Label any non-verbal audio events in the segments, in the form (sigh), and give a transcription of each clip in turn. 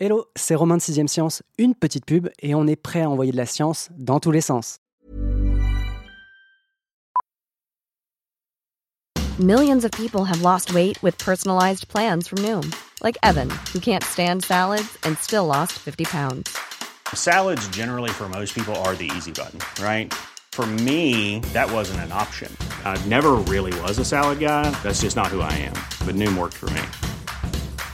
Hello, c'est Romain de 6ème Science, une petite pub et on est prêt à envoyer de la science dans tous les sens. Millions of people have lost weight with personalized plans from Noom, like Evan, who can't stand salads and still lost 50 pounds. Salads generally for most people are the easy button, right? For me, that wasn't an option. I never really was a salad guy. That's just not who I am. But Noom worked for me.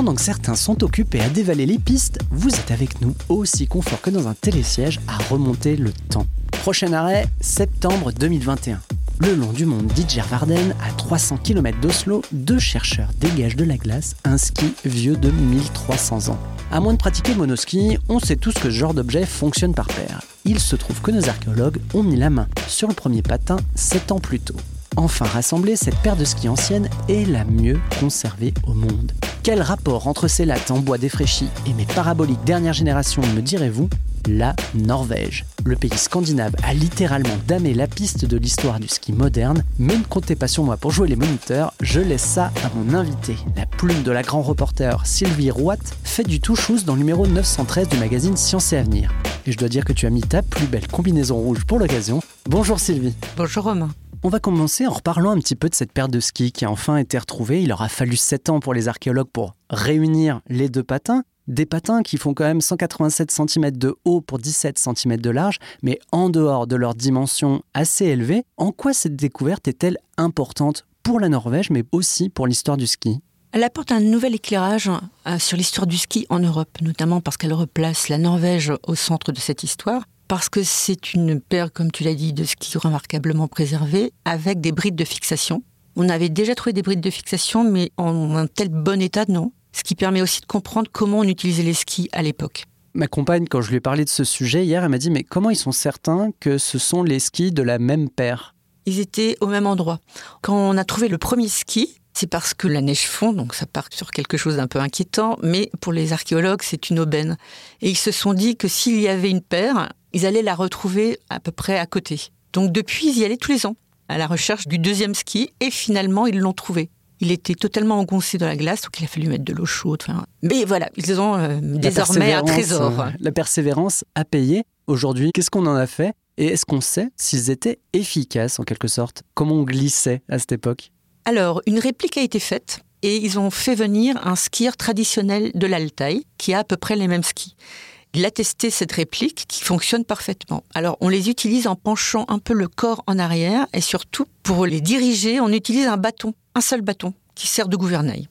Pendant que certains sont occupés à dévaler les pistes, vous êtes avec nous, aussi confort que dans un télésiège, à remonter le temps. Prochain arrêt, septembre 2021. Le long du mont Didjervarden, à 300 km d'Oslo, deux chercheurs dégagent de la glace un ski vieux de 1300 ans. À moins de pratiquer monoski, on sait tous que ce genre d'objet fonctionne par paire. Il se trouve que nos archéologues ont mis la main sur le premier patin 7 ans plus tôt. Enfin rassemblée, cette paire de skis ancienne est la mieux conservée au monde. Quel rapport entre ces lattes en bois défraîchi et mes paraboliques dernière génération, me direz-vous? La Norvège. Le pays scandinave a littéralement damé la piste de l'histoire du ski moderne, mais ne comptez pas sur moi pour jouer les moniteurs, je laisse ça à mon invité. La plume de la grand reporter Sylvie Rouat fait du tout chose dans le numéro 913 du magazine Science et Avenir. Et je dois dire que tu as mis ta plus belle combinaison rouge pour l'occasion. Bonjour Sylvie. Bonjour Romain. On va commencer en reparlant un petit peu de cette paire de skis qui a enfin été retrouvée. Il aura fallu 7 ans pour les archéologues pour réunir les deux patins. Des patins qui font quand même 187 cm de haut pour 17 cm de large, mais en dehors de leur dimension assez élevée, en quoi cette découverte est-elle importante pour la Norvège, mais aussi pour l'histoire du ski? Elle apporte un nouvel éclairage euh, sur l'histoire du ski en Europe, notamment parce qu'elle replace la Norvège au centre de cette histoire parce que c'est une paire, comme tu l'as dit, de ski remarquablement préservée, avec des brides de fixation. On avait déjà trouvé des brides de fixation, mais en un tel bon état, non. Ce qui permet aussi de comprendre comment on utilisait les skis à l'époque. Ma compagne, quand je lui ai parlé de ce sujet hier, elle m'a dit Mais comment ils sont certains que ce sont les skis de la même paire? Ils étaient au même endroit. Quand on a trouvé le premier ski, c'est parce que la neige fond, donc ça part sur quelque chose d'un peu inquiétant, mais pour les archéologues, c'est une aubaine. Et ils se sont dit que s'il y avait une paire, ils allaient la retrouver à peu près à côté. Donc depuis, ils y allaient tous les ans, à la recherche du deuxième ski, et finalement, ils l'ont trouvé. Il était totalement engoncé dans la glace, donc il a fallu mettre de l'eau chaude. Mais voilà, ils ont euh, désormais un trésor. Euh, la persévérance a payé. Aujourd'hui, qu'est-ce qu'on en a fait? Et est-ce qu'on sait s'ils étaient efficaces en quelque sorte? Comment on glissait à cette époque? Alors, une réplique a été faite et ils ont fait venir un skieur traditionnel de l'Altaï qui a à peu près les mêmes skis. Il a testé cette réplique qui fonctionne parfaitement. Alors on les utilise en penchant un peu le corps en arrière et surtout pour les diriger, on utilise un bâton, un seul bâton qui sert de gouvernail.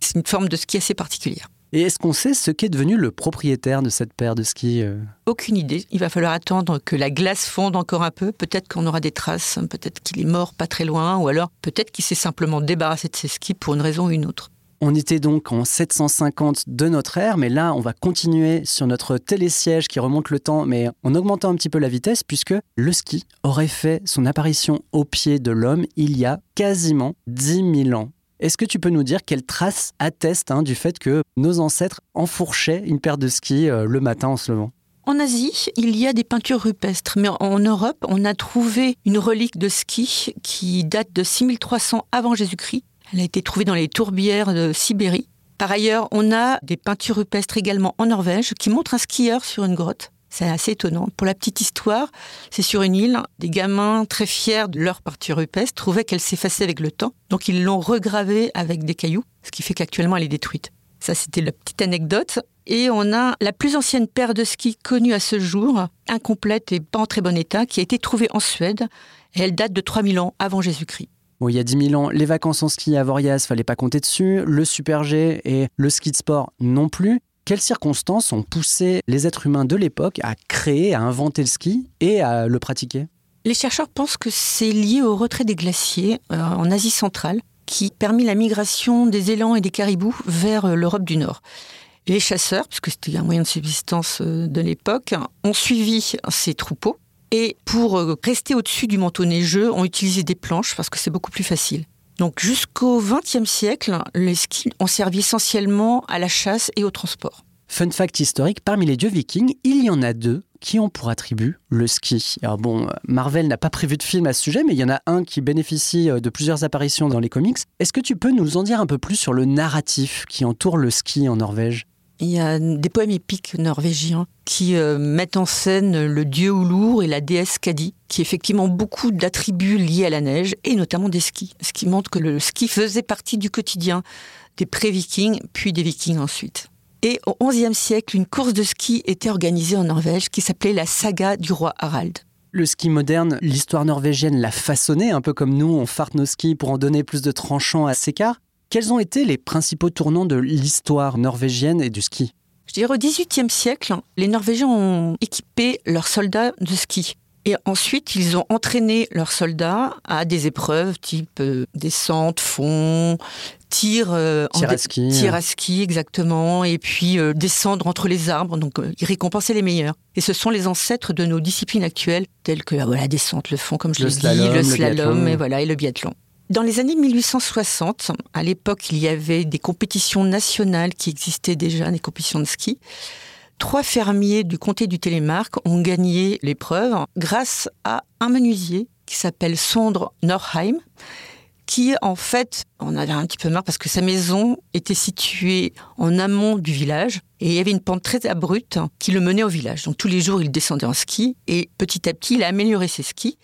C'est une forme de ski assez particulière. Et est-ce qu'on sait ce qu'est devenu le propriétaire de cette paire de skis euh Aucune idée. Il va falloir attendre que la glace fonde encore un peu. Peut-être qu'on aura des traces, peut-être qu'il est mort pas très loin, ou alors peut-être qu'il s'est simplement débarrassé de ses skis pour une raison ou une autre. On était donc en 750 de notre ère, mais là, on va continuer sur notre télésiège qui remonte le temps, mais en augmentant un petit peu la vitesse, puisque le ski aurait fait son apparition au pied de l'homme il y a quasiment 10 000 ans. Est-ce que tu peux nous dire quelles traces attestent hein, du fait que nos ancêtres enfourchaient une paire de skis euh, le matin en se levant? En Asie, il y a des peintures rupestres, mais en Europe, on a trouvé une relique de ski qui date de 6300 avant Jésus-Christ elle a été trouvée dans les tourbières de Sibérie. Par ailleurs, on a des peintures rupestres également en Norvège qui montrent un skieur sur une grotte. C'est assez étonnant. Pour la petite histoire, c'est sur une île, des gamins très fiers de leur peinture rupestre trouvaient qu'elle s'effaçait avec le temps, donc ils l'ont regravée avec des cailloux, ce qui fait qu'actuellement elle est détruite. Ça, c'était la petite anecdote. Et on a la plus ancienne paire de skis connue à ce jour, incomplète et pas en très bon état, qui a été trouvée en Suède. Elle date de 3000 ans avant Jésus-Christ il y a 10 000 ans, les vacances en ski à Voriaz, fallait pas compter dessus, le super G et le ski de sport non plus. Quelles circonstances ont poussé les êtres humains de l'époque à créer, à inventer le ski et à le pratiquer? Les chercheurs pensent que c'est lié au retrait des glaciers euh, en Asie centrale qui permit la migration des élans et des caribous vers euh, l'Europe du Nord. Les chasseurs, puisque c'était un moyen de subsistance euh, de l'époque, ont suivi ces troupeaux Et pour rester au-dessus du manteau neigeux, on utilisait des planches parce que c'est beaucoup plus facile. Donc jusqu'au XXe siècle, les skis ont servi essentiellement à la chasse et au transport. Fun fact historique, parmi les dieux vikings, il y en a deux qui ont pour attribut le ski. Alors bon, Marvel n'a pas prévu de film à ce sujet, mais il y en a un qui bénéficie euh, de plusieurs apparitions dans les comics. Est-ce que tu peux nous en dire un peu plus sur le narratif qui entoure le ski en Norvège? Il y a des poèmes épiques norvégiens qui euh, mettent en scène le dieu Oulour et la déesse Kadi, qui effectivement beaucoup d'attributs liés à la neige et notamment des skis. Ce qui montre que le ski faisait partie du quotidien des pré-vikings, puis des vikings ensuite. Et au XIe siècle, une course de ski était organisée en Norvège qui s'appelait la saga du roi Harald. Le ski moderne, l'histoire norvégienne l'a façonné, un peu comme nous, on farte nos skis pour en donner plus de tranchants à Sekar. Quels ont été les principaux tournants de l'histoire norvégienne et du ski? Je dirais au XVIIIe siècle, les Norvégiens ont équipé leurs soldats de ski. Et ensuite, ils ont entraîné leurs soldats à des épreuves type euh, descente, fond, tir, euh, tir, à ski, tir à ski, exactement, et puis euh, descendre entre les arbres. Donc, ils récompensaient les meilleurs. Et ce sont les ancêtres de nos disciplines actuelles, telles que la descente, le fond, comme je l'ai dit, le slalom, et voilà, et le biathlon. Dans les années 1860, à l'époque, il y avait des compétitions nationales qui existaient déjà, des compétitions de ski. Trois fermiers du comté du Télémark ont gagné l'épreuve grâce à un menuisier qui s'appelle Sondre Norheim, qui en fait, on avait un petit peu marre parce que sa maison était située en amont du village et il y avait une pente très abrupte qui le menait au village. Donc tous les jours, il descendait en ski et petit à petit, il a amélioré ses skis.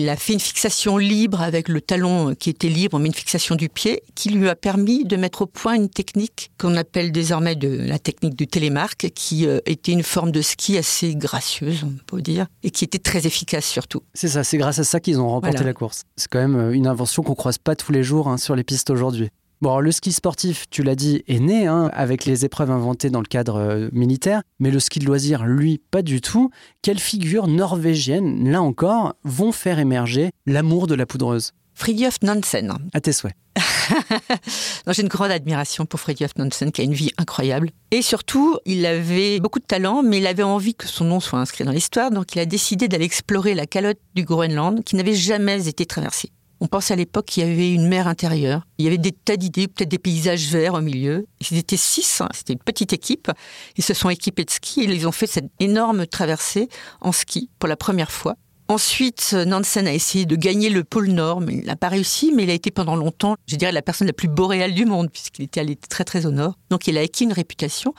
Il a fait une fixation libre avec le talon qui était libre, mais une fixation du pied, qui lui a permis de mettre au point une technique qu'on appelle désormais de la technique du télémarque, qui euh, était une forme de ski assez gracieuse, on peut dire, et qui était très efficace surtout. C'est ça, c'est grâce à ça qu'ils ont remporté la course. C'est quand même euh, une invention qu'on croise pas tous les jours hein, sur les pistes aujourd'hui. Bon, le ski sportif, tu l'as dit, est né hein, avec les épreuves inventées dans le cadre euh, militaire, mais le ski de loisir, lui, pas du tout. Quelles figures norvégiennes, là encore, vont faire émerger l'amour de la poudreuse? Fridtjof Nansen. À tes souhaits. (laughs) J'ai une grande admiration pour Fridtjof Nansen, qui a une vie incroyable. Et surtout, il avait beaucoup de talent, mais il avait envie que son nom soit inscrit dans l'histoire, donc il a décidé d'aller explorer la calotte du Groenland, qui n'avait jamais été traversée. On pense à l'époque qu'il y avait une mer intérieure. Il y avait des tas d'idées, peut-être des paysages verts au milieu. Ils étaient six, hein. c'était une petite équipe. Ils se sont équipés de ski et ils ont fait cette énorme traversée en ski pour la première fois. Ensuite, Nansen a essayé de gagner le pôle Nord, mais il n'a pas réussi, mais il a été pendant longtemps, je dirais, la personne la plus boréale du monde, puisqu'il était allé très très au nord. Donc il a acquis une réputation.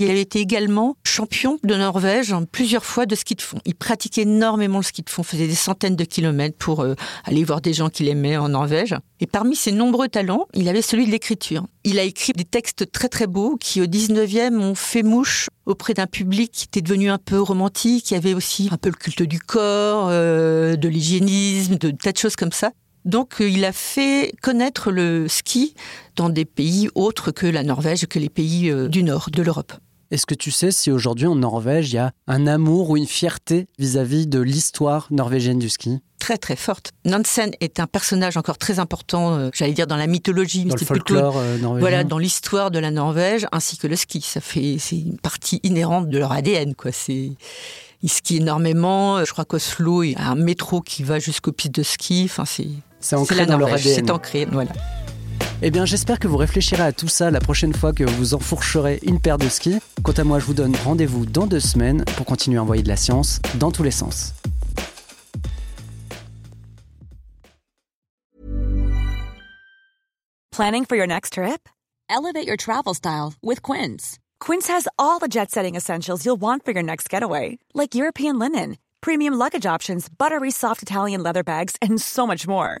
Il avait été également champion de Norvège plusieurs fois de ski de fond. Il pratiquait énormément le ski de fond, faisait des centaines de kilomètres pour euh, aller voir des gens qu'il aimait en Norvège. Et parmi ses nombreux talents, il avait celui de l'écriture. Il a écrit des textes très très beaux qui au 19e ont fait mouche auprès d'un public qui était devenu un peu romantique, qui avait aussi un peu le culte du corps, euh, de l'hygiénisme, de tas de choses comme ça. Donc euh, il a fait connaître le ski dans des pays autres que la Norvège, que les pays du nord de l'Europe. Est-ce que tu sais si aujourd'hui en Norvège, il y a un amour ou une fierté vis-à-vis de l'histoire norvégienne du ski? Très très forte. Nansen est un personnage encore très important, euh, j'allais dire dans la mythologie, dans le folklore euh, norvégien. Voilà, dans l'histoire de la Norvège, ainsi que le ski. Ça fait, c'est une partie inhérente de leur ADN, quoi. C'est ils skient énormément. Je crois qu'Oslo, il y a un métro qui va jusqu'aux pistes de ski. Enfin, c'est c'est ancré dans leur ADN. C'est ancré, voilà. Eh bien, j'espère que vous réfléchirez à tout ça la prochaine fois que vous enfourcherez une paire de skis. Quant à moi, je vous donne rendez-vous dans deux semaines pour continuer à envoyer de la science dans tous les sens. Planning for your next trip? Elevate your travel style with Quince. Quince has all the jet setting essentials you'll want for your next getaway, like European linen, premium luggage options, buttery soft Italian leather bags, and so much more.